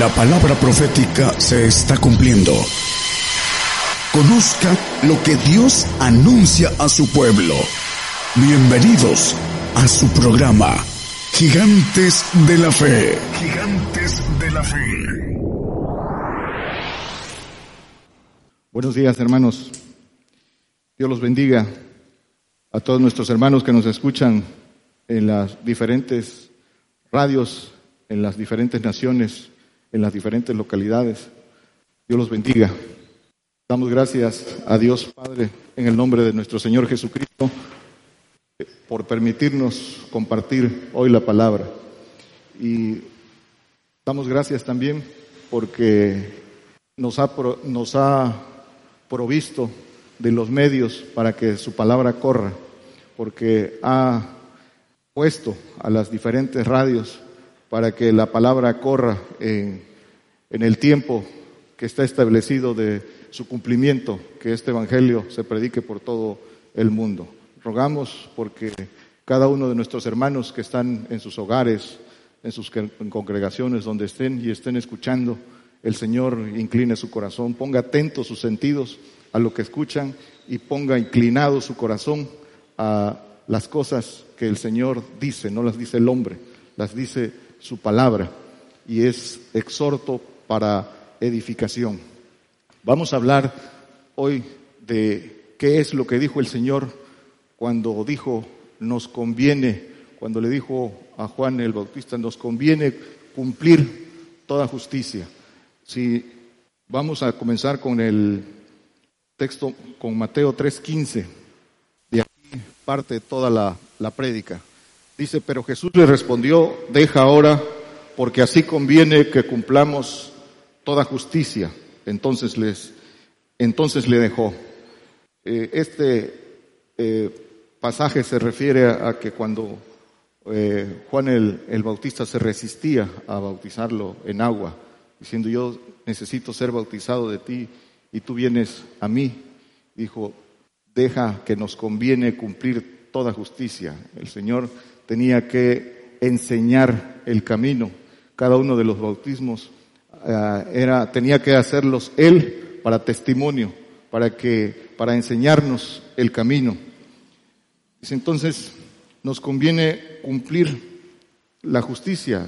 La palabra profética se está cumpliendo. Conozca lo que Dios anuncia a su pueblo. Bienvenidos a su programa, Gigantes de la Fe. Gigantes de la Fe. Buenos días, hermanos. Dios los bendiga a todos nuestros hermanos que nos escuchan en las diferentes radios, en las diferentes naciones en las diferentes localidades. Dios los bendiga. Damos gracias a Dios Padre en el nombre de nuestro Señor Jesucristo por permitirnos compartir hoy la palabra. Y damos gracias también porque nos ha, nos ha provisto de los medios para que su palabra corra, porque ha puesto a las diferentes radios para que la palabra corra en, el tiempo que está establecido de su cumplimiento, que este Evangelio se predique por todo el mundo. Rogamos porque cada uno de nuestros hermanos que están en sus hogares, en sus congregaciones, donde estén y estén escuchando, el Señor incline su corazón, ponga atentos sus sentidos a lo que escuchan y ponga inclinado su corazón a las cosas que el Señor dice, no las dice el hombre, las dice su palabra y es exhorto para edificación. Vamos a hablar hoy de qué es lo que dijo el Señor cuando dijo nos conviene, cuando le dijo a Juan el Bautista, nos conviene cumplir toda justicia. Si vamos a comenzar con el texto, con Mateo 3.15, de aquí parte toda la, la prédica. Dice, pero Jesús le respondió, deja ahora, porque así conviene que cumplamos toda justicia. Entonces les, entonces le dejó. Eh, este eh, pasaje se refiere a, que cuando eh, Juan el, el, Bautista se resistía a bautizarlo en agua, diciendo yo necesito ser bautizado de ti y tú vienes a mí, dijo, deja que nos conviene cumplir toda justicia. El Señor tenía que enseñar el camino. Cada uno de los bautismos eh, era, tenía que hacerlos él para testimonio, para que, para enseñarnos el camino. Entonces, nos conviene cumplir la justicia.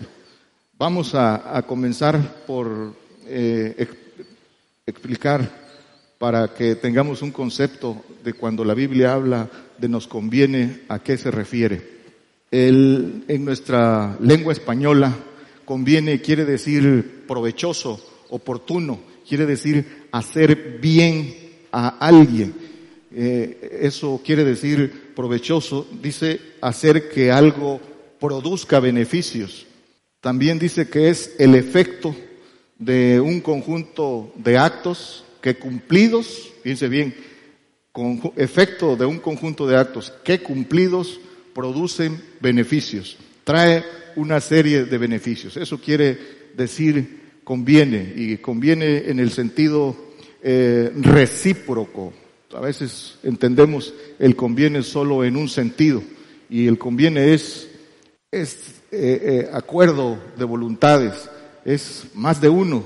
Vamos a, comenzar por eh, explicar para que tengamos un concepto de cuando la Biblia habla de nos conviene, a qué se refiere. El, en nuestra lengua española, conviene quiere decir provechoso, oportuno, quiere decir hacer bien a alguien. Eh, eso quiere decir provechoso, dice hacer que algo produzca beneficios. También dice que es el efecto de un conjunto de actos que cumplidos, fíjense bien, con efecto de un conjunto de actos que cumplidos producen beneficios, trae una serie de beneficios. Eso quiere decir conviene y conviene en el sentido eh, recíproco. A veces entendemos el conviene solo en un sentido y el conviene es, es eh, eh, acuerdo de voluntades, es más de uno,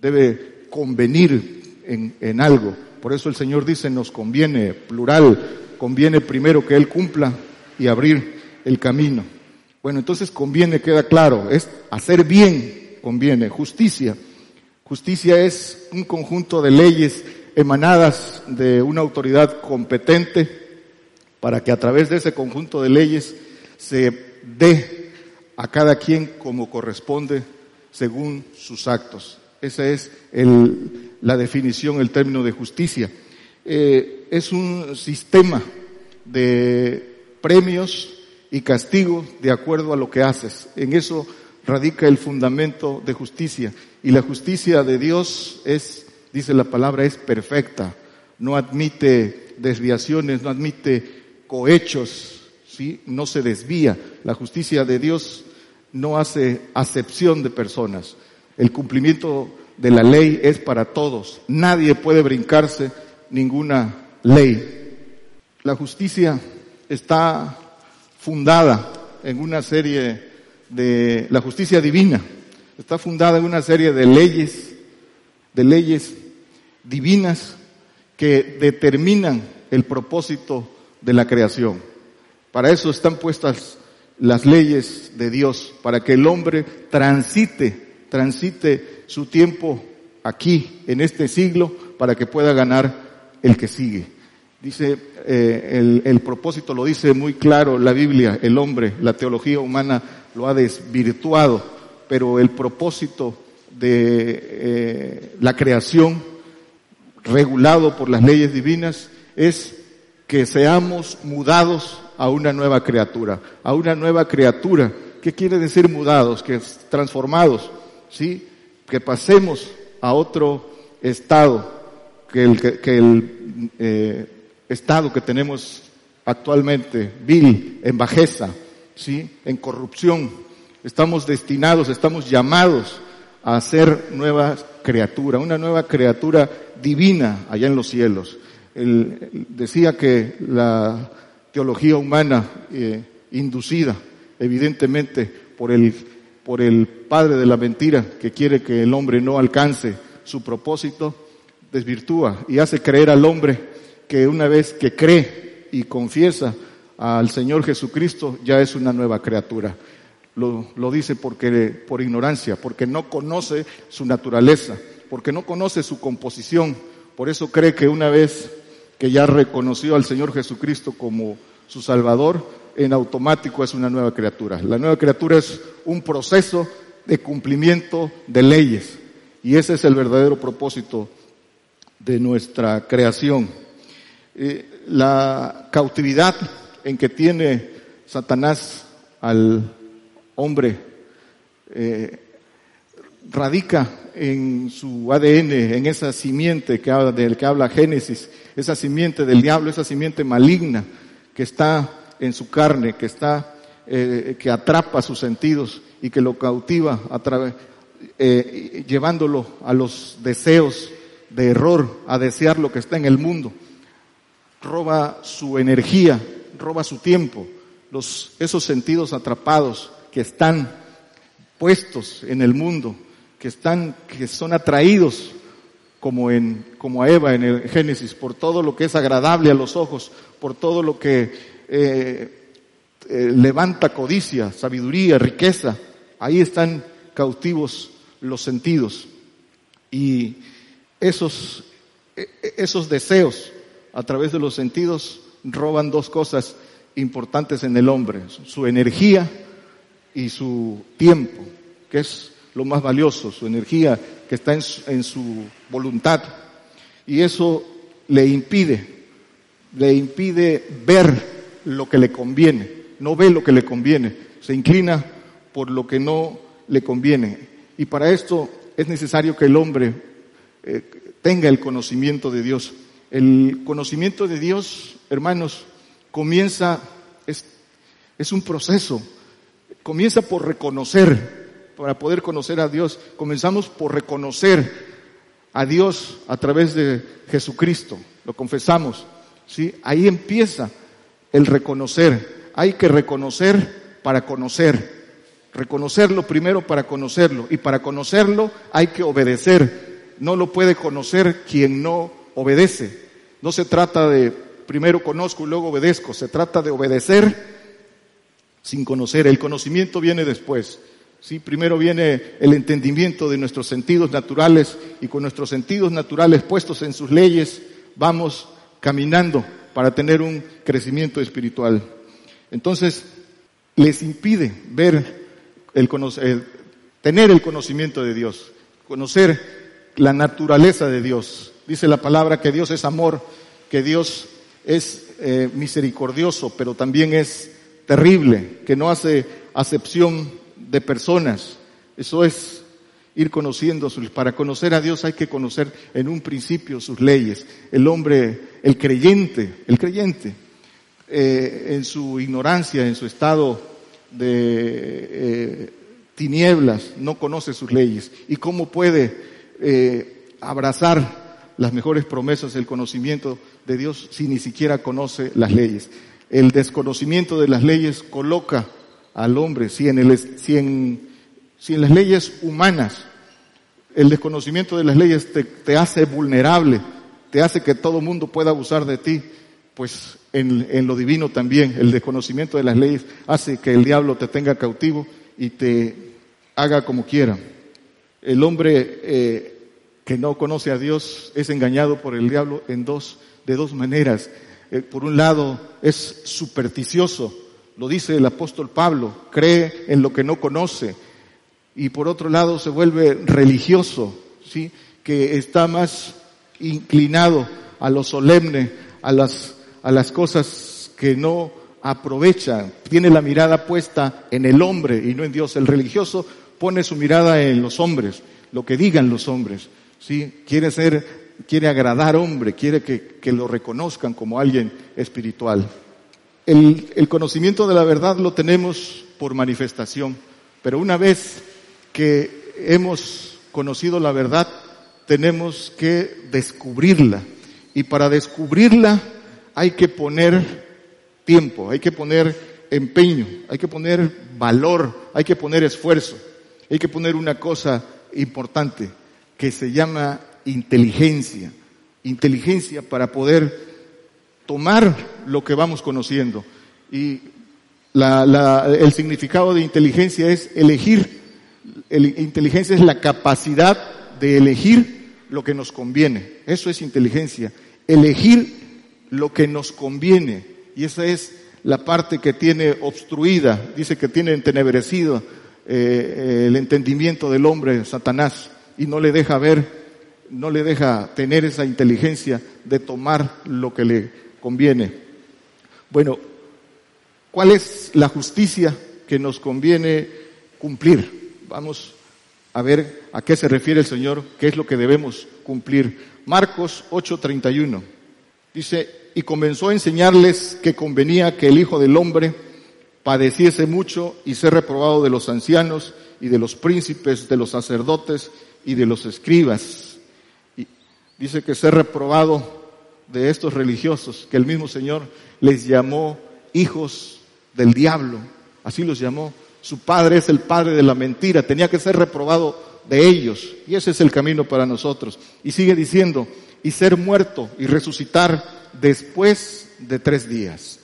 debe convenir en, en algo. Por eso el Señor dice nos conviene, plural, conviene primero que Él cumpla y abrir el camino. Bueno, entonces conviene, queda claro, es hacer bien, conviene, justicia. Justicia es un conjunto de leyes emanadas de una autoridad competente para que a través de ese conjunto de leyes se dé a cada quien como corresponde según sus actos. Esa es el, la definición, el término de justicia. Eh, es un sistema de premios y castigos de acuerdo a lo que haces. En eso radica el fundamento de justicia. Y la justicia de Dios es, dice la palabra, es perfecta. No admite desviaciones, no admite cohechos, ¿sí? no se desvía. La justicia de Dios no hace acepción de personas. El cumplimiento de la ley es para todos. Nadie puede brincarse ninguna ley. La justicia está fundada en una serie de la justicia divina está fundada en una serie de leyes, de leyes divinas que determinan el propósito de la creación. Para eso están puestas las leyes de Dios, para que el hombre transite, transite su tiempo aquí, en este siglo, para que pueda ganar el que sigue. Dice, eh, el, el, propósito lo dice muy claro la Biblia, el hombre, la teología humana lo ha desvirtuado, pero el propósito de eh, la creación regulado por las leyes divinas es que seamos mudados a una nueva criatura, a una nueva criatura. ¿Qué quiere decir mudados? Que transformados, ¿sí? Que pasemos a otro estado, que el, que, el eh, estado que tenemos actualmente, vil, en bajeza, ¿sí? En corrupción. Estamos destinados, estamos llamados a ser nueva criatura, una nueva criatura divina allá en los cielos. Él decía que la teología humana eh, inducida, evidentemente, por el, por el padre de la mentira que quiere que el hombre no alcance su propósito, desvirtúa y hace creer al hombre que una vez que cree y confiesa al Señor Jesucristo ya es una nueva criatura lo, lo dice porque, por ignorancia, porque no conoce su naturaleza, porque no conoce su composición. Por eso cree que una vez que ya reconoció al Señor Jesucristo como su Salvador, en automático es una nueva criatura. La nueva criatura es un proceso de cumplimiento de leyes. Y ese es el verdadero propósito de nuestra creación. Eh, la cautividad en que tiene Satanás al hombre eh, radica en su ADN, en esa simiente que habla, del que habla Génesis, esa simiente del diablo, esa simiente maligna que está en su carne, que está, eh, que atrapa sus sentidos y que lo cautiva llevándolo a los deseos de error, a desear lo que está en el mundo. Roba su energía, roba su tiempo, los, esos sentidos atrapados que están puestos en el mundo, que están, que son atraídos como en, como a Eva en el Génesis, por todo lo que es agradable a los ojos, por todo lo que eh, eh, levanta codicia, sabiduría, riqueza. Ahí están cautivos los sentidos. Y esos, e, e, esos deseos a través de los sentidos roban dos cosas importantes en el hombre, su energía y su tiempo, que es lo más valioso, su energía que está en su, en su voluntad. Y eso le impide, le impide ver lo que le conviene, no ve lo que le conviene, se inclina por lo que no le conviene. Y para esto es necesario que el hombre eh, tenga el conocimiento de Dios. El conocimiento de Dios, hermanos, comienza, es, es un proceso, Comienza por reconocer, para poder conocer a Dios, comenzamos por reconocer a Dios a través de Jesucristo, lo confesamos, ¿sí? Ahí empieza el reconocer, hay que reconocer para conocer, reconocerlo primero para conocerlo, y para conocerlo hay que obedecer, no lo puede conocer quien no obedece, no se trata de primero conozco y luego obedezco, se trata de obedecer sin conocer. El conocimiento viene después. Sí, primero viene el entendimiento de nuestros sentidos naturales y con nuestros sentidos naturales puestos en sus leyes vamos caminando para tener un crecimiento espiritual. Entonces, les impide ver el conocer, tener el conocimiento de Dios, conocer la naturaleza de Dios. Dice la palabra que Dios es amor, que Dios es eh, misericordioso, pero también es terrible, que no hace acepción de personas. Eso es ir conociendo sus, para conocer a Dios hay que conocer en un principio sus leyes. El hombre, el creyente, el creyente, eh, en su ignorancia, en su estado de eh, tinieblas, no conoce sus leyes. ¿Y cómo puede abrazar las mejores promesas, el conocimiento de Dios si ni siquiera conoce las leyes? El desconocimiento de las leyes coloca al hombre, si en, el, si en sin las leyes humanas. El desconocimiento de las leyes te, te hace vulnerable, te hace que todo mundo pueda abusar de ti. Pues en, en, lo divino también, el desconocimiento de las leyes hace que el diablo te tenga cautivo y te haga como quiera. El hombre eh, que no conoce a Dios es engañado por el diablo en dos, de dos maneras. Eh, por un lado, es supersticioso, lo dice el apóstol Pablo, cree en lo que no conoce. Y por otro lado, se vuelve religioso, ¿sí? que está más inclinado a lo solemne, a las, a las cosas que no aprovecha, tiene la mirada puesta en el hombre y no en Dios. El religioso pone su mirada en los hombres, lo que digan los hombres, ¿sí? Quiere ser, quiere agradar hombre, quiere que, lo reconozcan como alguien espiritual. El conocimiento de la verdad lo tenemos por manifestación, pero una vez que hemos conocido la verdad, tenemos que descubrirla. Y para descubrirla hay que poner tiempo, hay que poner empeño, hay que poner valor, hay que poner esfuerzo, hay que poner una cosa importante que se llama inteligencia. Inteligencia para poder tomar lo que vamos conociendo. Y la, la, el significado de inteligencia es elegir. El, inteligencia es la capacidad de elegir lo que nos conviene. Eso es inteligencia. Elegir lo que nos conviene. Y esa es la parte que tiene obstruida, dice que tiene entenebrecido eh, el entendimiento del hombre, Satanás, y no le deja ver, no le deja tener esa inteligencia de tomar lo que le conviene. Bueno, ¿cuál es la justicia que nos conviene cumplir? Vamos a ver a qué se refiere el Señor, qué es lo que debemos cumplir. Marcos 8:31 dice, y comenzó a enseñarles que convenía que el Hijo del Hombre padeciese mucho y ser reprobado de los ancianos y de los príncipes, de los sacerdotes y de los escribas. Y dice que ser reprobado de estos religiosos, que el mismo Señor les llamó hijos del diablo, así los llamó. Su padre es el padre de la mentira, tenía que ser reprobado de ellos. Y ese es el camino para nosotros. Y sigue diciendo, y ser muerto y resucitar después de tres días.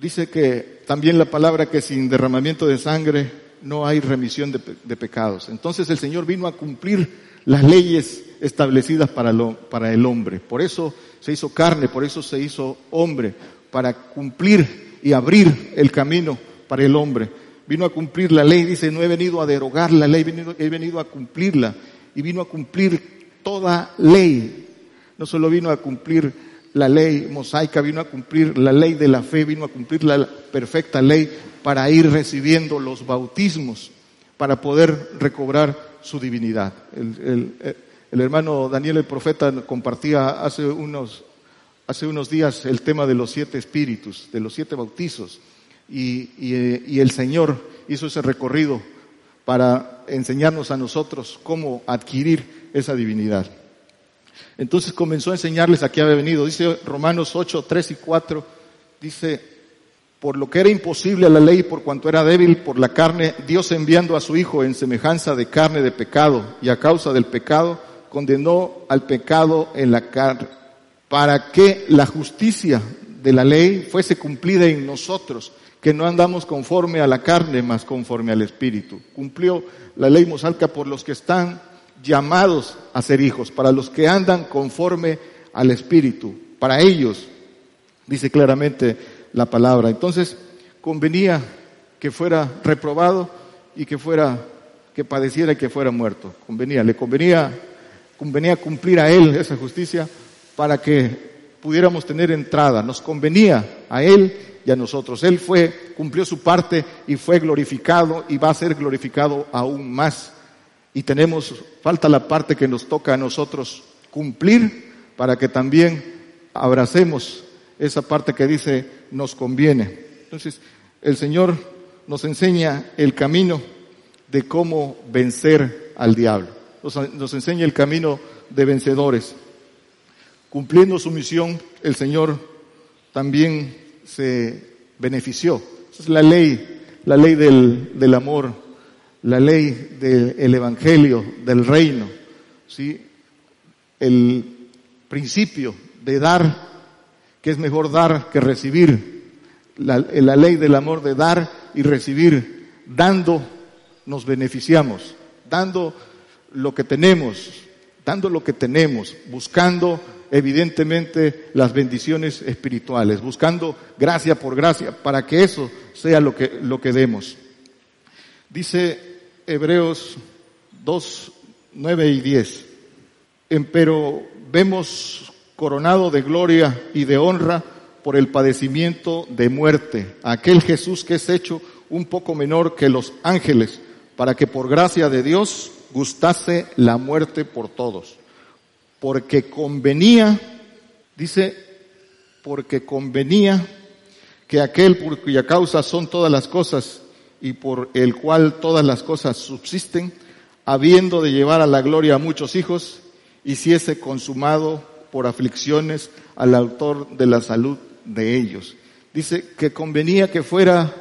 Dice que también la palabra que sin derramamiento de sangre no hay remisión de, pecados. Entonces el Señor vino a cumplir las leyes establecidas para el hombre. Por eso se hizo carne, por eso se hizo hombre, para cumplir y abrir el camino para el hombre. Vino a cumplir la ley, dice, no he venido a derogar la ley, he venido, he venido a cumplirla. Y vino a cumplir toda ley. No solo vino a cumplir la ley mosaica, vino a cumplir la ley de la fe, vino a cumplir la perfecta ley para ir recibiendo los bautismos, para poder recobrar su divinidad. El, el, el hermano Daniel el profeta compartía hace unos, hace unos días el tema de los siete espíritus, de los siete bautizos, y, y, y el Señor hizo ese recorrido para enseñarnos a nosotros cómo adquirir esa divinidad. Entonces comenzó a enseñarles a qué había venido. Dice Romanos 8, 3 y 4, dice, por lo que era imposible a la ley, por cuanto era débil por la carne, Dios enviando a su Hijo en semejanza de carne de pecado, y a causa del pecado, condenó al pecado en la carne, para que la justicia de la ley fuese cumplida en nosotros, que no andamos conforme a la carne, mas conforme al Espíritu. Cumplió la ley mosalca por los que están llamados a ser hijos, para los que andan conforme al Espíritu. Para ellos, dice claramente la palabra. Entonces, convenía que fuera reprobado y que fuera, que padeciera y que fuera muerto. Convenía, le convenía, convenía cumplir a él esa justicia para que pudiéramos tener entrada. Nos convenía a él y a nosotros. Él fue, cumplió su parte y fue glorificado y va a ser glorificado aún más y tenemos, falta la parte que nos toca a nosotros cumplir para que también abracemos esa parte que dice nos conviene. Entonces, el Señor nos enseña el camino de cómo vencer al diablo. Nos, enseña el camino de vencedores. Cumpliendo su misión, el Señor también se benefició. Esa es la ley, la ley del, del amor la ley del Evangelio, del reino, ¿sí? el principio de dar, que es mejor dar que recibir, la, la ley del amor de dar y recibir, dando nos beneficiamos, dando lo que tenemos, dando lo que tenemos, buscando evidentemente las bendiciones espirituales, buscando gracia por gracia para que eso sea lo que, lo que demos. Dice Hebreos 2, 9 y 10, pero vemos coronado de gloria y de honra por el padecimiento de muerte, aquel Jesús que es hecho un poco menor que los ángeles, para que por gracia de Dios gustase la muerte por todos. Porque convenía, dice, porque convenía que aquel por cuya causa son todas las cosas y por el cual todas las cosas subsisten, habiendo de llevar a la gloria a muchos hijos, hiciese consumado por aflicciones al autor de la salud de ellos. Dice que convenía que fuera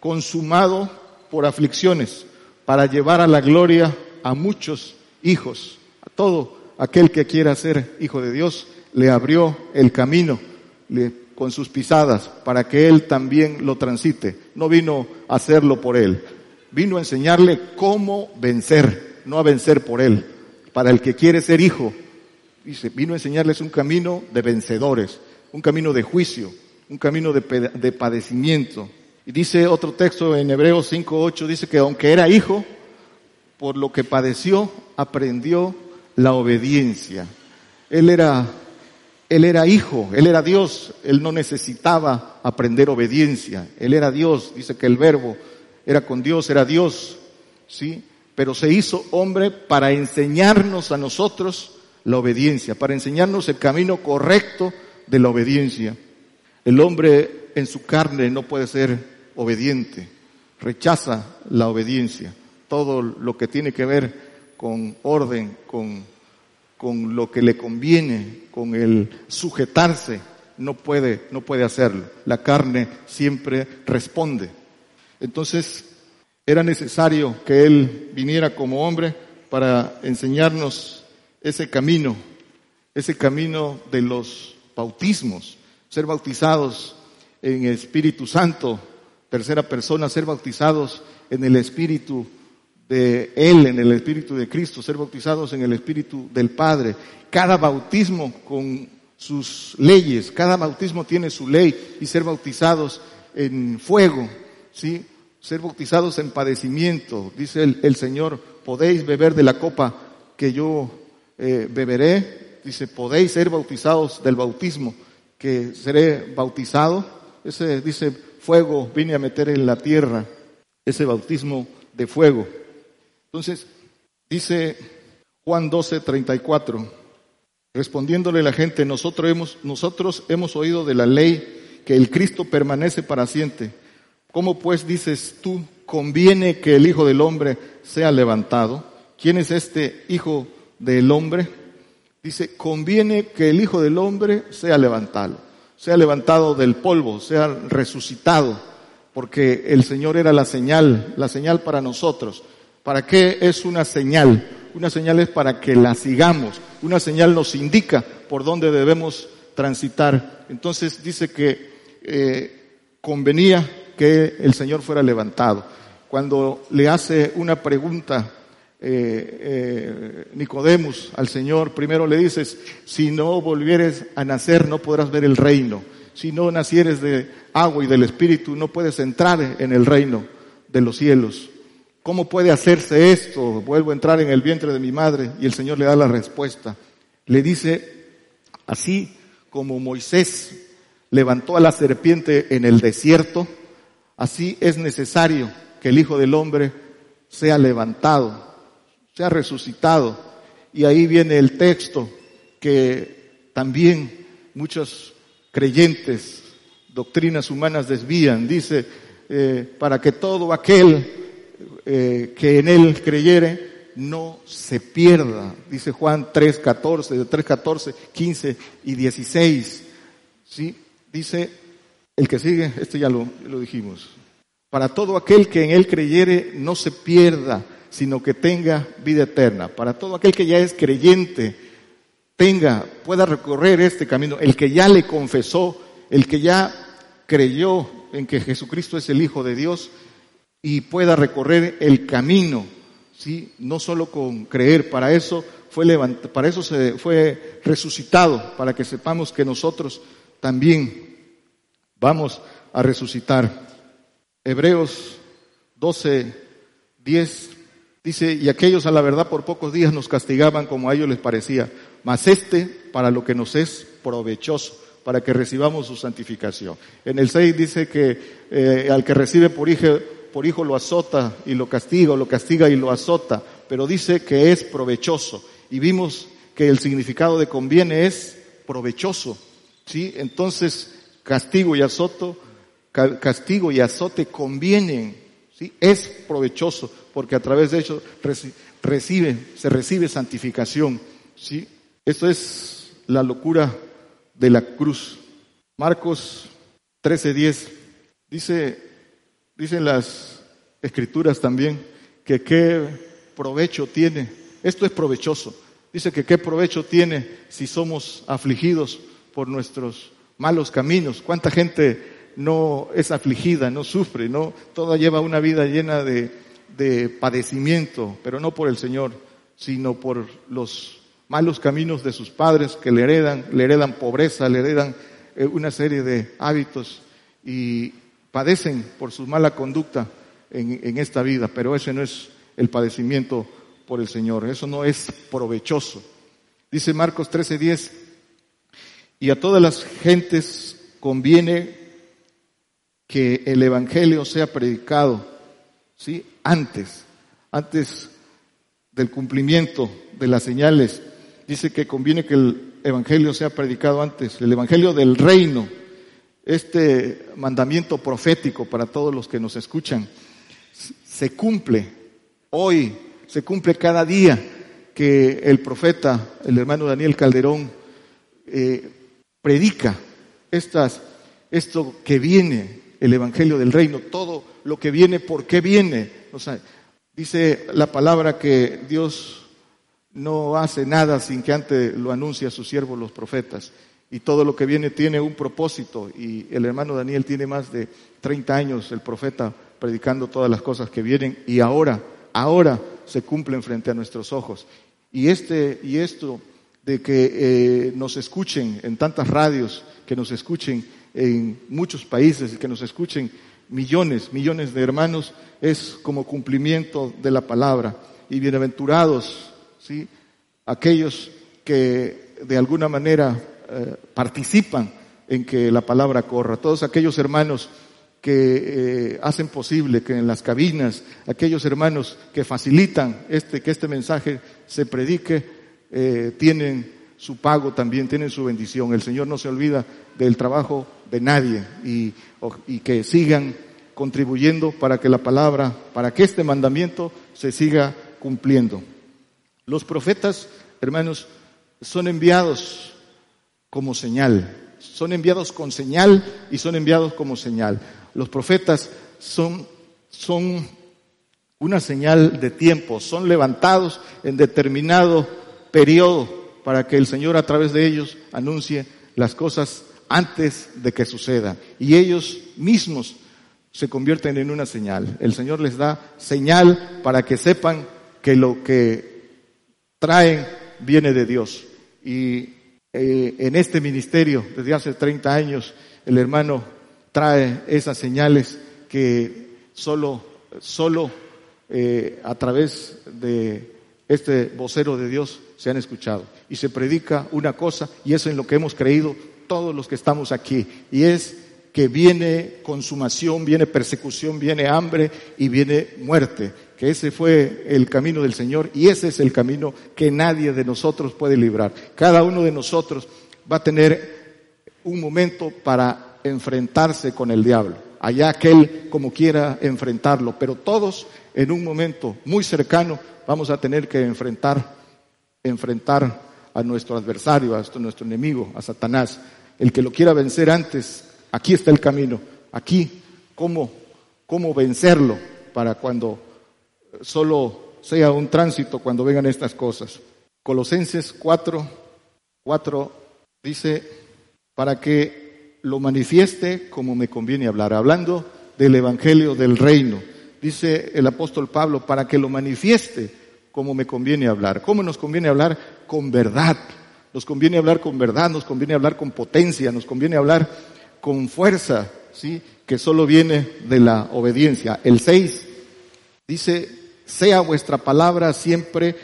consumado por aflicciones para llevar a la gloria a muchos hijos, a todo aquel que quiera ser hijo de Dios, le abrió el camino con sus pisadas para que él también lo transite. No vino a hacerlo por él, vino a enseñarle cómo vencer, no a vencer por él. Para el que quiere ser hijo, dice, vino a enseñarles un camino de vencedores, un camino de juicio, un camino de, de padecimiento. Y dice otro texto en Hebreos 5.8, dice que aunque era hijo, por lo que padeció, aprendió la obediencia. Él era, él era hijo, él era Dios, él no necesitaba aprender obediencia. Él era Dios, dice que el verbo era con Dios, era Dios, ¿sí? Pero se hizo hombre para enseñarnos a nosotros la obediencia, para enseñarnos el camino correcto de la obediencia. El hombre en su carne no puede ser obediente, rechaza la obediencia, todo lo que tiene que ver con orden, con, con lo que le conviene, con el sujetarse, no puede, no puede hacerlo. La carne siempre responde. Entonces, era necesario que Él viniera como hombre para enseñarnos ese camino, ese camino de los bautismos, ser bautizados en Espíritu Santo, tercera persona, ser bautizados en el Espíritu de Él, en el Espíritu de Cristo, ser bautizados en el Espíritu del Padre. Cada bautismo con sus leyes, cada bautismo tiene su ley y ser bautizados en fuego, ¿sí? Ser bautizados en padecimiento. Dice el, Señor, podéis beber de la copa que yo eh, beberé. Dice, podéis ser bautizados del bautismo que seré bautizado. Ese dice, fuego vine a meter en la tierra. Ese bautismo de fuego. Entonces, dice Juan 12, 34, respondiéndole la gente, nosotros hemos, nosotros hemos oído de la ley que el Cristo permanece para siempre. ¿Cómo pues dices tú, conviene que el Hijo del Hombre sea levantado? ¿Quién es este Hijo del Hombre? Dice, conviene que el Hijo del Hombre sea levantado, sea levantado del polvo, sea resucitado, porque el Señor era la señal, la señal para nosotros. ¿Para qué es una señal? Una señal es para que la sigamos. Una señal nos indica por dónde debemos transitar. Entonces dice que eh, convenía que el Señor fuera levantado. Cuando le hace una pregunta eh, eh, Nicodemus al Señor, primero le dices, si no volvieres a nacer no podrás ver el reino. Si no nacieres de agua y del Espíritu no puedes entrar en el reino de los cielos. ¿Cómo puede hacerse esto? Vuelvo a entrar en el vientre de mi madre y el Señor le da la respuesta. Le dice, así como Moisés levantó a la serpiente en el desierto, así es necesario que el Hijo del Hombre sea levantado, sea resucitado. Y ahí viene el texto que también muchos creyentes, doctrinas humanas desvían. Dice, eh, para que todo aquel eh, que en él creyere no se pierda. Dice Juan 3, 14, de 3, 14, 15 y 16. ¿Sí? Dice el que sigue, este ya lo, lo dijimos. para todo aquel que en él creyere no se pierda, sino que tenga vida eterna. Para todo aquel que ya es creyente, tenga, pueda recorrer este camino, el que ya le confesó, el que ya creyó en que Jesucristo es el Hijo de Dios y pueda recorrer el camino, ¿sí? No solo con creer, para eso fue levantado, para eso se fue resucitado, para que sepamos que nosotros también vamos a resucitar. Hebreos 12, 10 dice, y aquellos a la verdad por pocos días nos castigaban como a ellos les parecía, mas este para lo que nos es provechoso, para que recibamos su santificación. En el 6 dice que eh, al que recibe por hijo, por hijo lo azota y lo castiga, lo castiga y lo azota, pero dice que es provechoso. Y vimos que el significado de conviene es provechoso. ¿sí? Entonces, castigo y azoto castigo y azote convienen, ¿sí? es provechoso, porque a través de ello recibe, se recibe santificación. ¿sí? Esto es la locura de la cruz. Marcos 13:10 dice, dicen las escrituras también que qué provecho tiene. Esto es provechoso. Dice que qué provecho tiene si somos afligidos por nuestros malos caminos. ¿Cuánta gente no es afligida, no sufre, no, toda lleva una vida llena de, de padecimiento, pero no por el Señor, sino por los malos caminos de sus padres que le heredan, le heredan pobreza, le heredan eh, una serie de hábitos y padecen por su mala conducta en, en, esta vida, pero ese no es el padecimiento por el Señor, eso no es provechoso. Dice Marcos 13:10, y a todas las gentes conviene que el Evangelio sea predicado, ¿sí? Antes, antes del cumplimiento de las señales. Dice que conviene que el Evangelio sea predicado antes, el Evangelio del reino, este mandamiento profético para todos los que nos escuchan, se cumple hoy, se cumple cada día que el profeta, el hermano Daniel Calderón, eh, predica estas, esto que viene, el Evangelio del Reino, todo lo que viene, ¿por qué viene? O sea, dice la palabra que Dios no hace nada sin que antes lo anuncie a sus siervos los profetas. Y todo lo que viene tiene un propósito. Y el hermano Daniel tiene más de 30 años, el profeta, predicando todas las cosas que vienen. Y ahora, ahora se cumplen frente a nuestros ojos. Y este, y esto de que eh, nos escuchen en tantas radios, que nos escuchen en muchos países y que nos escuchen millones, millones de hermanos, es como cumplimiento de la palabra. Y bienaventurados, ¿sí? Aquellos que de alguna manera eh, participan en que la palabra corra. Todos aquellos hermanos que eh, hacen posible que en las cabinas, aquellos hermanos que facilitan este, que este mensaje se predique, eh, tienen su pago también, tienen su bendición. El Señor no se olvida del trabajo de nadie y, y que sigan contribuyendo para que la palabra, para que este mandamiento se siga cumpliendo. Los profetas, hermanos, son enviados como señal, son enviados con señal y son enviados como señal. Los profetas son, son una señal de tiempo, son levantados en determinado periodo para que el Señor a través de ellos anuncie las cosas antes de que suceda. Y ellos mismos se convierten en una señal. El Señor les da señal para que sepan que lo que traen viene de Dios. Y eh, en este ministerio, desde hace 30 años, el hermano trae esas señales que solo, solo eh, a través de este vocero de Dios se han escuchado. Y se predica una cosa, y eso en lo que hemos creído todos los que estamos aquí. Y es que viene consumación, viene persecución, viene hambre y viene muerte. Que ese fue el camino del Señor y ese es el camino que nadie de nosotros puede librar. Cada uno de nosotros va a tener un momento para enfrentarse con el diablo. Allá aquel como quiera enfrentarlo, pero todos en un momento muy cercano vamos a tener que enfrentar, enfrentar a nuestro adversario, a nuestro enemigo, a Satanás. El que lo quiera vencer antes, aquí está el camino. Aquí, ¿cómo, cómo vencerlo para cuando solo sea un tránsito cuando vengan estas cosas. Colosenses 4, 4 dice, para que lo manifieste como me conviene hablar, hablando del Evangelio del Reino. Dice el apóstol Pablo, para que lo manifieste como me conviene hablar. ¿Cómo nos conviene hablar? Con verdad. Nos conviene hablar con verdad, nos conviene hablar con potencia, nos conviene hablar con fuerza, ¿sí? Que solo viene de la obediencia. El 6 dice, sea vuestra palabra siempre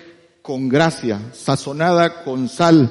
con gracia, sazonada con sal,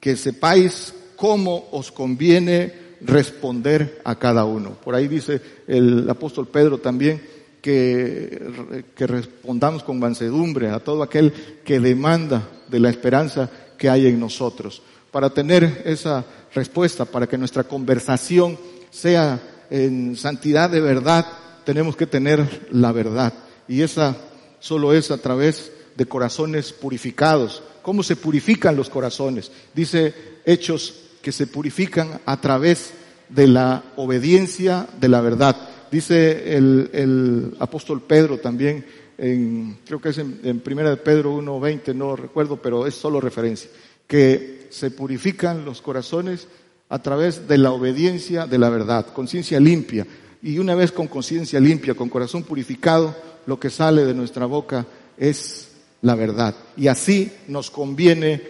que sepáis cómo os conviene responder a cada uno. Por ahí dice el apóstol Pedro también que, que respondamos con mansedumbre a todo aquel que demanda de la esperanza que hay en nosotros. Para tener esa respuesta, para que nuestra conversación sea en santidad de verdad, tenemos que tener la verdad. Y esa solo es a través de corazones purificados. ¿Cómo se purifican los corazones? Dice Hechos que se purifican a través de la obediencia de la verdad. Dice el, apóstol Pedro también, en, creo que es en, en primera de Pedro 1.20, no recuerdo, pero es solo referencia, que se purifican los corazones a través de la obediencia de la verdad, conciencia limpia. Y una vez con conciencia limpia, con corazón purificado, lo que sale de nuestra boca es la verdad. Y así nos conviene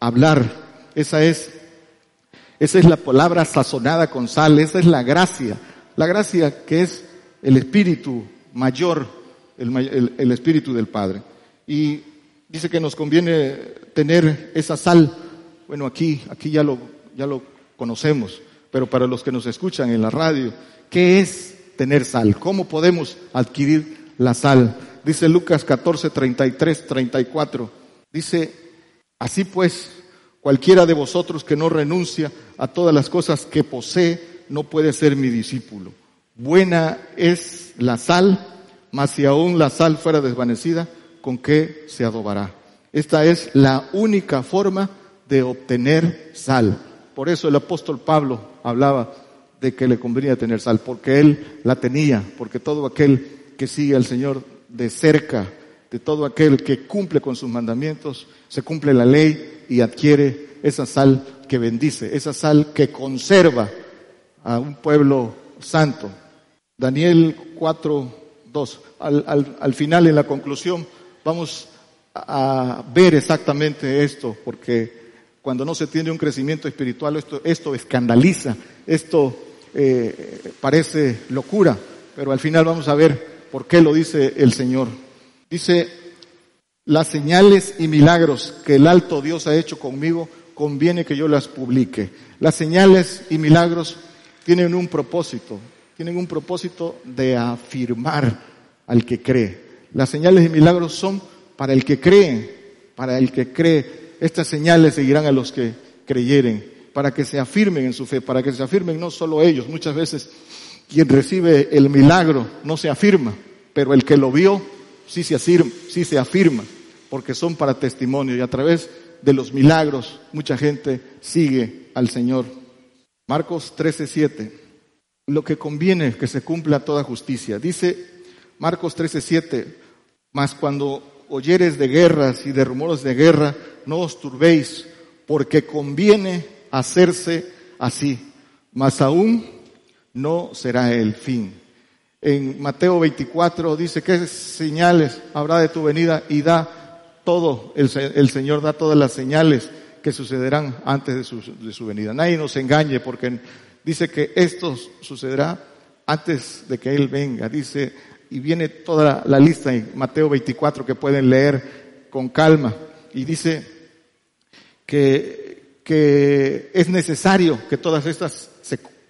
hablar. Esa es, esa es la palabra sazonada con sal, esa es la gracia. La gracia que es el espíritu mayor, el, el espíritu del Padre. Y dice que nos conviene tener esa sal. Bueno, aquí, aquí ya lo, ya lo conocemos, pero para los que nos escuchan en la radio, ¿qué es tener sal? ¿Cómo podemos adquirir la sal? Dice Lucas 14, 33, 34. Dice, así pues, cualquiera de vosotros que no renuncia a todas las cosas que posee, no puede ser mi discípulo. Buena es la sal, mas si aún la sal fuera desvanecida, ¿con qué se adobará? Esta es la única forma de obtener sal. Por eso el apóstol Pablo hablaba de que le convenía tener sal, porque él la tenía, porque todo aquel que sigue al Señor de cerca de todo aquel que cumple con sus mandamientos, se cumple la ley y adquiere esa sal que bendice, esa sal que conserva a un pueblo santo. Daniel 4, 2. Al, al final, en la conclusión, vamos a ver exactamente esto, porque cuando no se tiene un crecimiento espiritual, esto, esto escandaliza, esto eh, parece locura, pero al final vamos a ver ¿Por qué lo dice el Señor? Dice, las señales y milagros que el alto Dios ha hecho conmigo, conviene que yo las publique. Las señales y milagros tienen un propósito, tienen un propósito de afirmar al que cree. Las señales y milagros son para el que cree, para el que cree. Estas señales seguirán a los que creyeren, para que se afirmen en su fe, para que se afirmen no solo ellos, muchas veces quien recibe el milagro no se afirma, pero el que lo vio sí se afirma, sí se afirma porque son para testimonio y a través de los milagros mucha gente sigue al Señor. Marcos 13:7. Lo que conviene que se cumpla toda justicia. Dice Marcos 13:7, mas cuando oyeres de guerras y de rumores de guerra, no os turbéis, porque conviene hacerse así. Mas aún no será el fin. En Mateo 24 dice, ¿qué señales habrá de tu venida? Y da todo, el, Señor da todas las señales que sucederán antes de su, de su venida. Nadie nos engañe porque dice que esto sucederá antes de que Él venga. Dice, y viene toda la lista en Mateo 24 que pueden leer con calma. Y dice que, que es necesario que todas estas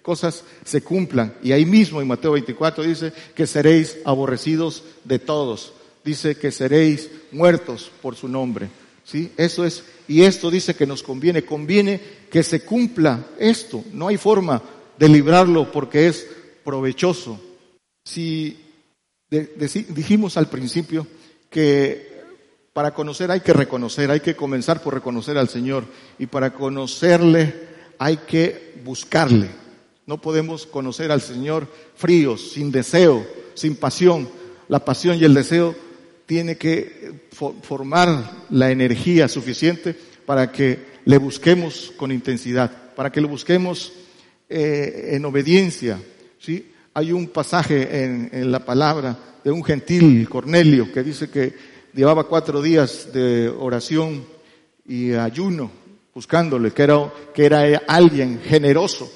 cosas se cumplan. Y ahí mismo en Mateo 24 dice que seréis aborrecidos de todos. Dice que seréis muertos por su nombre. ¿Sí? Eso es, y esto dice que nos conviene, conviene que se cumpla esto. No hay forma de librarlo porque es provechoso. Si dijimos al principio que para conocer hay que reconocer, hay que comenzar por reconocer al Señor y para conocerle hay que buscarle. No podemos conocer al Señor fríos, sin deseo, sin pasión. La pasión y el deseo tiene que formar la energía suficiente para que le busquemos con intensidad, para que lo busquemos eh, en obediencia. ¿sí? Hay un pasaje en, en la palabra de un gentil Cornelio que dice que llevaba cuatro días de oración y ayuno buscándole, que era, que era alguien generoso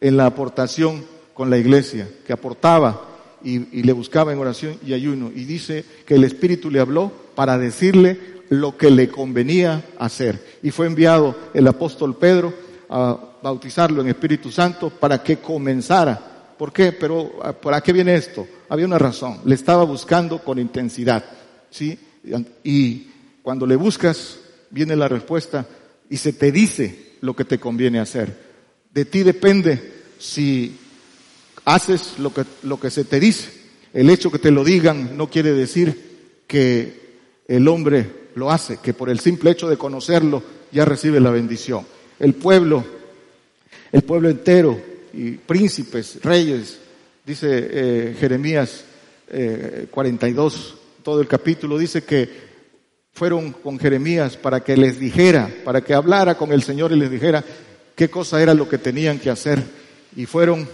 en la aportación con la iglesia, que aportaba y, le buscaba en oración y ayuno. Y dice que el Espíritu le habló para decirle lo que le convenía hacer. Y fue enviado el apóstol Pedro a bautizarlo en Espíritu Santo para que comenzara. ¿Por qué? Pero ¿para qué viene esto? Había una razón. Le estaba buscando con intensidad. ¿Sí? Y cuando le buscas, viene la respuesta y se te dice lo que te conviene hacer. De ti depende si haces lo que, lo que se te dice. El hecho que te lo digan no quiere decir que el hombre lo hace, que por el simple hecho de conocerlo ya recibe la bendición. El pueblo, el pueblo entero, y príncipes, reyes, dice eh, Jeremías eh, 42, todo el capítulo, dice que fueron con Jeremías para que les dijera, para que hablara con el Señor y les dijera qué cosa era lo que tenían que hacer. Y fueron,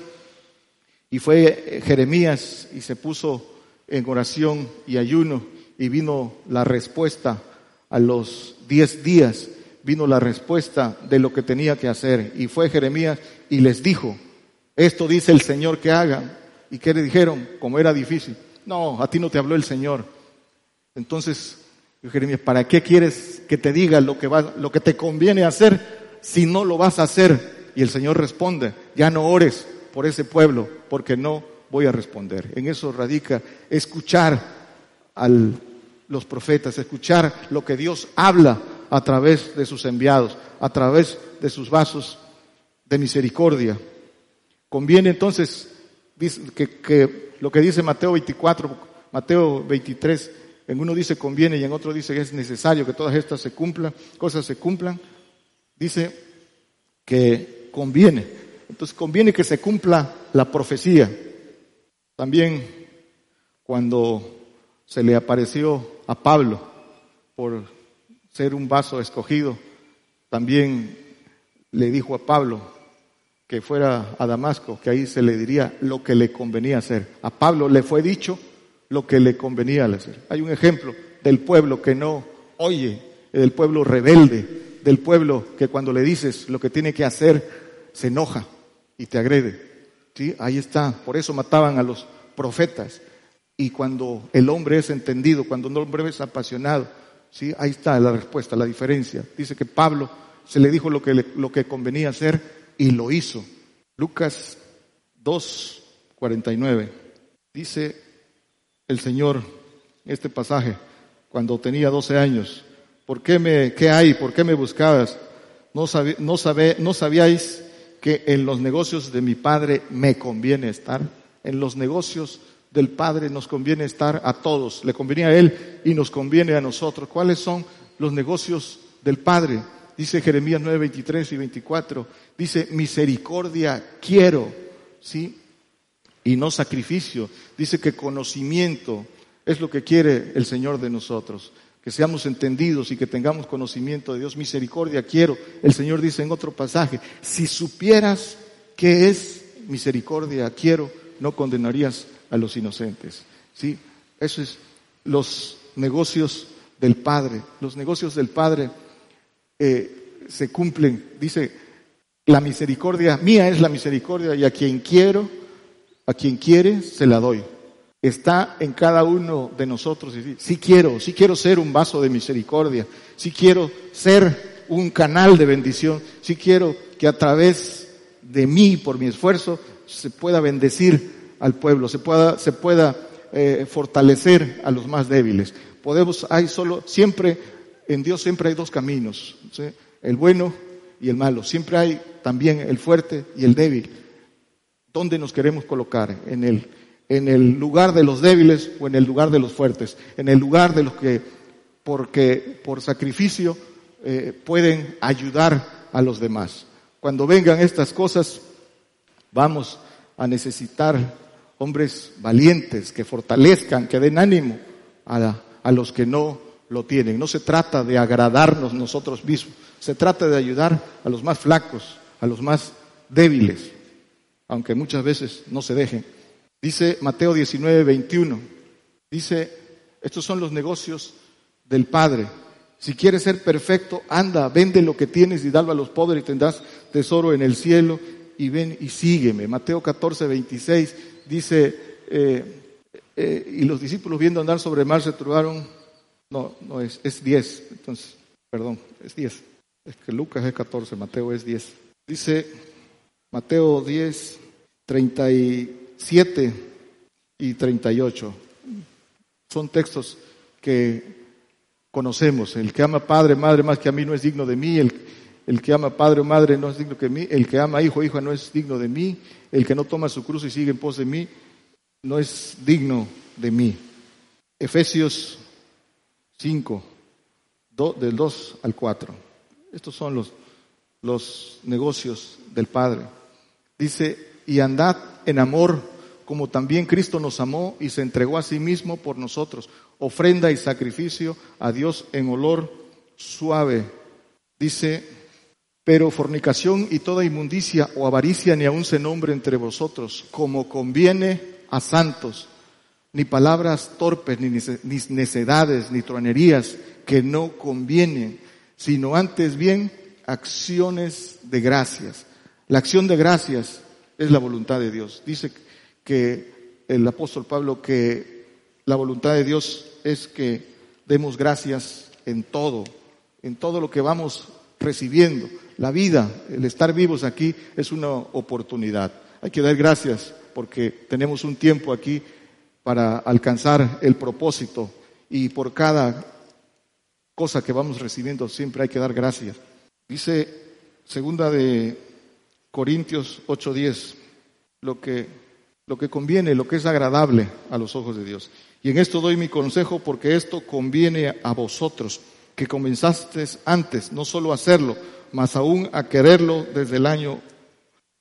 y fue Jeremías y se puso en oración y ayuno y vino la respuesta a los diez días, vino la respuesta de lo que tenía que hacer. Y fue Jeremías y les dijo, esto dice el Señor que hagan. ¿Y qué le dijeron? Como era difícil. No, a ti no te habló el Señor. Entonces Jeremías, ¿para qué quieres que te diga lo que, va, lo que te conviene hacer si no lo vas a hacer? Y el Señor responde, ya no ores por ese pueblo, porque no voy a responder. En eso radica escuchar a los profetas, escuchar lo que Dios habla a través de sus enviados, a través de sus vasos de misericordia. Conviene entonces que, lo que dice Mateo 24, Mateo 23, en uno dice conviene y en otro dice que es necesario que todas estas se cumplan, cosas se cumplan. Dice que conviene. Entonces conviene que se cumpla la profecía. También cuando se le apareció a Pablo por ser un vaso escogido, también le dijo a Pablo que fuera a Damasco, que ahí se le diría lo que le convenía hacer. A Pablo le fue dicho lo que le convenía hacer. Hay un ejemplo del pueblo que no oye, del pueblo rebelde, del pueblo que cuando le dices lo que tiene que hacer, se enoja y te agrede. ¿Sí? Ahí está. Por eso mataban a los profetas. Y cuando el hombre es entendido, cuando el hombre es apasionado, ¿sí? ahí está la respuesta, la diferencia. Dice que Pablo se le dijo lo que, lo que convenía hacer y lo hizo. Lucas 2, 49. Dice el Señor este pasaje cuando tenía 12 años. ¿Por qué me, qué hay? ¿Por qué me buscabas? No, no, no sabíais que en los negocios de mi Padre me conviene estar. En los negocios del Padre nos conviene estar a todos. Le conviene a Él y nos conviene a nosotros. ¿Cuáles son los negocios del Padre? Dice Jeremías 9, 23 y 24. Dice, misericordia quiero. ¿Sí? y no sacrificio. Dice que conocimiento es lo que quiere el Señor de nosotros, que seamos entendidos y que tengamos conocimiento de Dios. Misericordia quiero. El Señor dice en otro pasaje, si supieras qué es misericordia quiero, no condenarías a los inocentes. ¿Sí? Eso es los negocios del Padre. Los negocios del Padre eh, se cumplen. Dice, la misericordia, mía es la misericordia y a quien quiero, a quien quiere, se la doy. Está en cada uno de nosotros. Si quiero, si quiero ser un vaso de misericordia, si quiero ser un canal de bendición, si quiero que a través de mí, por mi esfuerzo, se pueda bendecir al pueblo, se pueda, se pueda eh, fortalecer a los más débiles. Podemos, hay solo, siempre, en Dios siempre hay dos caminos, el bueno y el malo. Siempre hay también el fuerte y el débil. ¿Dónde nos queremos colocar? ¿En el, en el lugar de los débiles o en el lugar de los fuertes? En el lugar de los que, porque por sacrificio, eh, pueden ayudar a los demás. Cuando vengan estas cosas, vamos a necesitar hombres valientes, que fortalezcan, que den ánimo a, a los que no lo tienen. No se trata de agradarnos nosotros mismos, se trata de ayudar a los más flacos, a los más débiles, aunque muchas veces no se dejen. Dice Mateo 19, 21, dice, estos son los negocios del Padre. Si quieres ser perfecto, anda, vende lo que tienes y dalo a los pobres y tendrás tesoro en el cielo y ven y sígueme. Mateo 14, 26 dice, eh, eh, y los discípulos viendo andar sobre el mar se turbaron, no, no es, es 10, entonces, perdón, es 10. Es que Lucas es 14, Mateo es 10. Dice Mateo 10, 37 y 38. Son textos que conocemos. El que ama padre, madre más que a mí no es digno de mí. El, el que ama padre o madre no es digno de mí. El que ama hijo o hija no es digno de mí. El que no toma su cruz y sigue en pos de mí no es digno de mí. Efesios 5, del 2 al 4. Estos son los, los negocios del Padre. Dice, y andad en amor como también Cristo nos amó y se entregó a sí mismo por nosotros, ofrenda y sacrificio a Dios en olor suave. Dice, pero fornicación y toda inmundicia o avaricia ni aun se nombre entre vosotros, como conviene a santos, ni palabras torpes, ni necedades, ni tronerías que no convienen, sino antes bien acciones de gracias. La acción de gracias es la voluntad de Dios. Dice que el apóstol Pablo que la voluntad de Dios es que demos gracias en todo, en todo lo que vamos recibiendo. La vida, el estar vivos aquí es una oportunidad. Hay que dar gracias porque tenemos un tiempo aquí para alcanzar el propósito y por cada cosa que vamos recibiendo siempre hay que dar gracias. Dice segunda de Corintios 8:10, lo que lo que conviene, lo que es agradable a los ojos de Dios. Y en esto doy mi consejo porque esto conviene a vosotros, que comenzasteis antes, no solo a hacerlo, mas aún a quererlo desde el año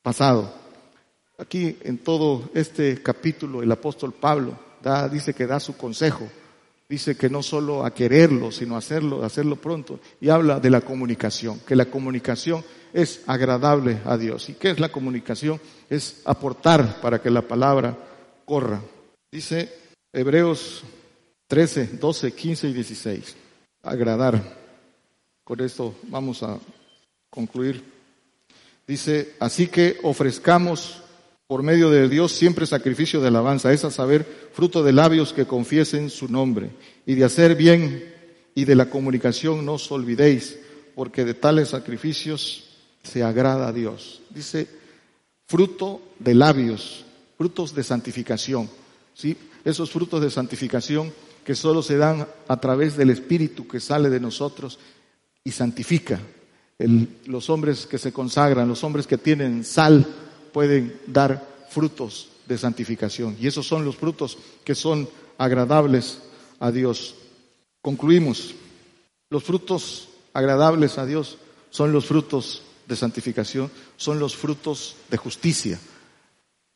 pasado. Aquí en todo este capítulo el apóstol Pablo da, dice que da su consejo, dice que no solo a quererlo, sino hacerlo, hacerlo pronto, y habla de la comunicación, que la comunicación es agradable a Dios. ¿Y qué es la comunicación? Es aportar para que la palabra corra. Dice Hebreos 13, 12, 15 y 16. Agradar. Con esto vamos a concluir. Dice, así que ofrezcamos por medio de Dios siempre sacrificio de alabanza, es a saber, fruto de labios que confiesen su nombre, y de hacer bien y de la comunicación no os olvidéis, porque de tales sacrificios se agrada a Dios. Dice, fruto de labios, frutos de santificación. ¿sí? Esos frutos de santificación que solo se dan a través del Espíritu que sale de nosotros y santifica. los hombres que se consagran, los hombres que tienen sal, pueden dar frutos de santificación. Y esos son los frutos que son agradables a Dios. Concluimos. Los frutos agradables a Dios son los frutos de santificación son los frutos de justicia.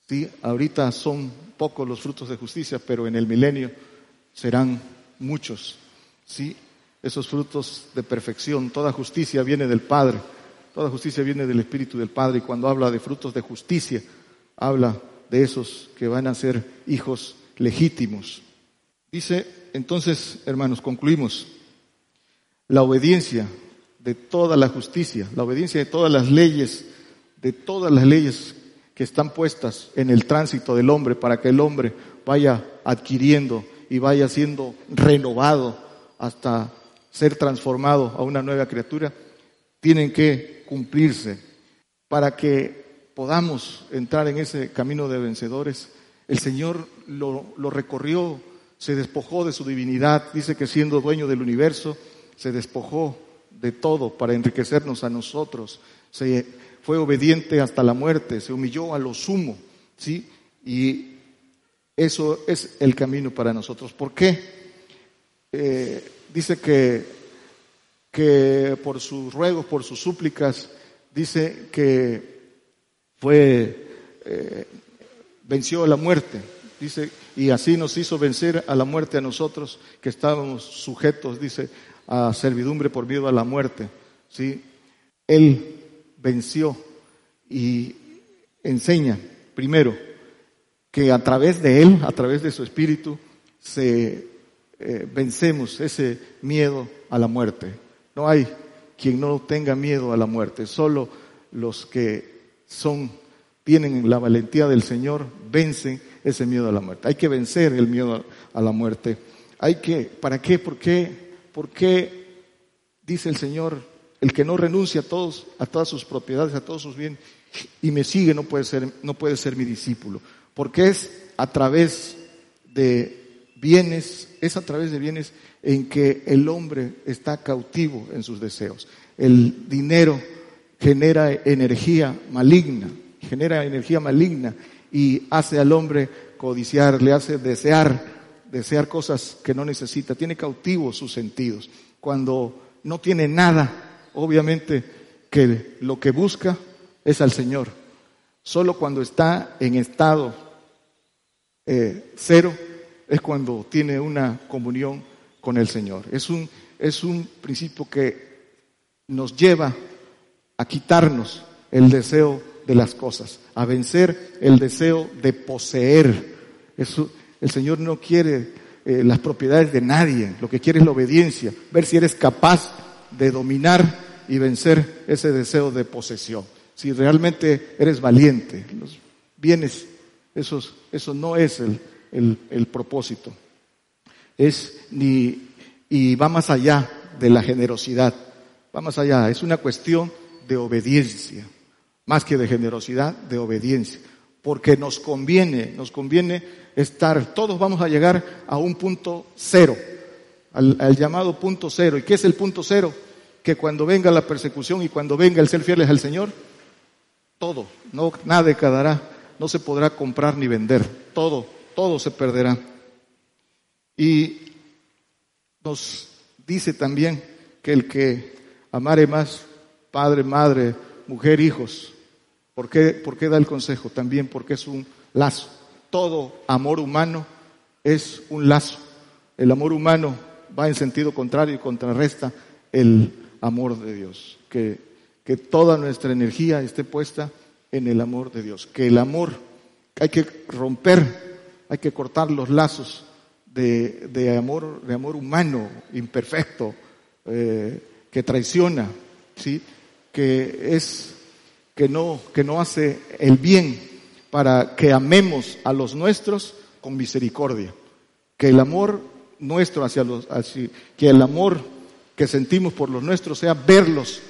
¿Sí? Ahorita son pocos los frutos de justicia, pero en el milenio serán muchos. ¿Sí? Esos frutos de perfección, toda justicia viene del Padre, toda justicia viene del Espíritu del Padre y cuando habla de frutos de justicia, habla de esos que van a ser hijos legítimos. Dice, entonces, hermanos, concluimos, la obediencia de toda la justicia, la obediencia de todas las leyes, de todas las leyes que están puestas en el tránsito del hombre para que el hombre vaya adquiriendo y vaya siendo renovado hasta ser transformado a una nueva criatura, tienen que cumplirse para que podamos entrar en ese camino de vencedores. El Señor lo, lo recorrió, se despojó de su divinidad, dice que siendo dueño del universo, se despojó de todo para enriquecernos a nosotros. Se fue obediente hasta la muerte, se humilló a lo sumo, ¿sí? Y eso es el camino para nosotros. ¿Por qué? Eh, dice que, que por sus ruegos, por sus súplicas, dice que fue, eh, venció la muerte. Dice, y así nos hizo vencer a la muerte a nosotros que estábamos sujetos, dice, a servidumbre por miedo a la muerte. ¿sí? Él venció y enseña, primero, que a través de Él, a través de su Espíritu, se eh, vencemos ese miedo a la muerte. No hay quien no tenga miedo a la muerte, solo los que son, tienen la valentía del Señor, vencen ese miedo a la muerte. Hay que vencer el miedo a la muerte. Hay que, ¿para qué? ¿Por qué? ¿Por qué dice el Señor, el que no renuncia a todos, a todas sus propiedades, a todos sus bienes, y me sigue no puede ser, no puede ser mi discípulo? Porque es a través de bienes, es a través de bienes en que el hombre está cautivo en sus deseos. El dinero genera energía maligna, genera energía maligna y hace al hombre codiciar, le hace desear, desear cosas que no necesita, tiene cautivos sus sentidos. Cuando no tiene nada, obviamente que lo que busca es al Señor. Solo cuando está en estado eh, cero es cuando tiene una comunión con el Señor. Es un, es un principio que nos lleva a quitarnos el deseo de las cosas, a vencer el deseo de poseer. El Señor no quiere eh, las propiedades de nadie, lo que quiere es la obediencia, ver si eres capaz de dominar y vencer ese deseo de posesión. Si realmente eres valiente, los bienes, eso, eso no es el, el propósito. Es ni, y va más allá de la generosidad, va más allá, es una cuestión de obediencia, más que de generosidad, de obediencia, porque nos conviene, nos conviene estar, todos vamos a llegar a un punto cero, al, llamado punto cero. ¿Y qué es el punto cero? Que cuando venga la persecución y cuando venga el ser fieles al Señor, todo, no, nada quedará, no se podrá comprar ni vender, todo, todo se perderá. Y nos dice también que el que amare más padre, madre, mujer, hijos. ¿Por qué, ¿Por qué da el consejo? También porque es un lazo. Todo amor humano es un lazo. El amor humano va en sentido contrario y contrarresta el amor de Dios. Que, que toda nuestra energía esté puesta en el amor de Dios. Que el amor, hay que romper, hay que cortar los lazos de, de amor, de amor humano, imperfecto, eh, que traiciona, ¿sí? que es que no, que no hace el bien para que amemos a los nuestros con misericordia. Que el amor nuestro hacia los, hacia, que el amor que sentimos por los nuestros sea verlos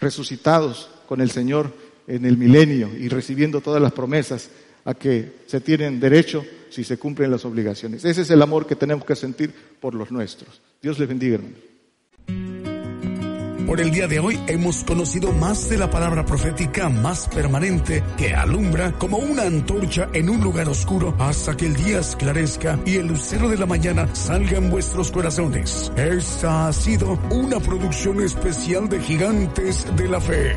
resucitados con el Señor en el milenio y recibiendo todas las promesas a que se tienen derecho si se cumplen las obligaciones. Ese es el amor que tenemos que sentir por los nuestros. Dios les bendiga, hermanos. Por el día de hoy hemos conocido más de la palabra profética más permanente que alumbra como una antorcha en un lugar oscuro hasta que el día esclarezca y el lucero de la mañana salga en vuestros corazones. Esta ha sido una producción especial de Gigantes de la Fe.